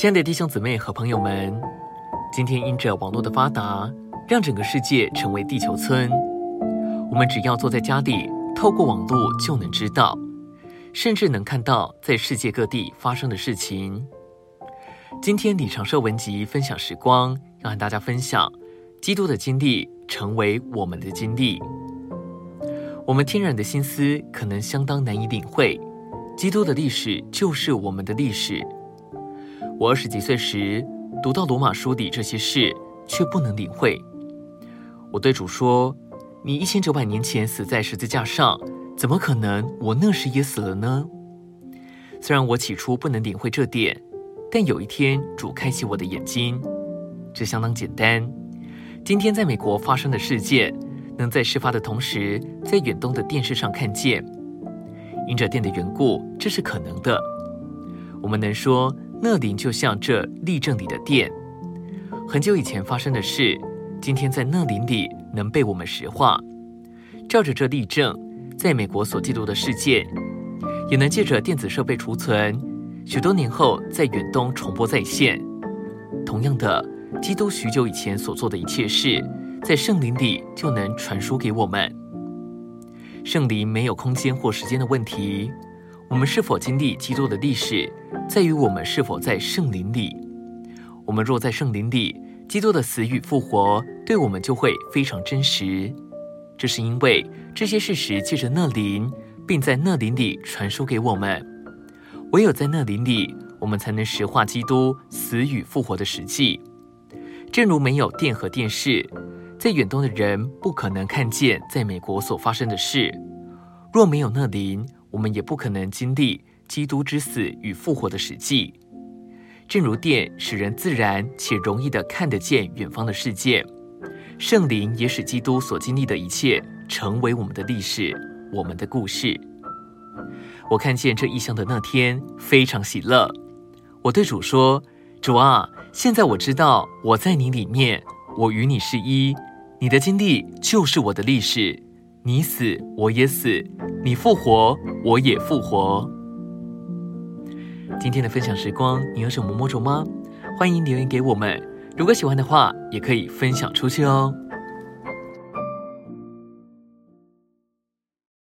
亲爱的弟兄姊妹和朋友们，今天因着网络的发达，让整个世界成为地球村。我们只要坐在家里，透过网络就能知道，甚至能看到在世界各地发生的事情。今天李长寿文集分享时光，要和大家分享基督的经历成为我们的经历。我们天然的心思可能相当难以领会，基督的历史就是我们的历史。我二十几岁时读到罗马书里这些事，却不能领会。我对主说：“你一千九百年前死在十字架上，怎么可能我那时也死了呢？”虽然我起初不能领会这点，但有一天主开启我的眼睛，这相当简单。今天在美国发生的事件，能在事发的同时，在远东的电视上看见，因着电的缘故，这是可能的。我们能说，那林就像这例证里的电，很久以前发生的事，今天在那林里能被我们实化。照着这例证，在美国所记录的事件，也能借着电子设备储存，许多年后在远东重播再现。同样的，基督许久以前所做的一切事，在圣灵里就能传输给我们。圣灵没有空间或时间的问题，我们是否经历基督的历史，在于我们是否在圣灵里。我们若在圣灵里，基督的死与复活对我们就会非常真实。这是因为这些事实借着那灵，并在那灵里传输给我们。唯有在那灵里，我们才能实化基督死与复活的实际。正如没有电和电视。在远东的人不可能看见在美国所发生的事。若没有那灵，我们也不可能经历基督之死与复活的实际。正如电使人自然且容易的看得见远方的世界，圣灵也使基督所经历的一切成为我们的历史，我们的故事。我看见这异象的那天，非常喜乐。我对主说：“主啊，现在我知道我在你里面，我与你是一。”你的经历就是我的历史，你死我也死，你复活我也复活。今天的分享时光，你有什么魔咒吗？欢迎留言给我们。如果喜欢的话，也可以分享出去哦。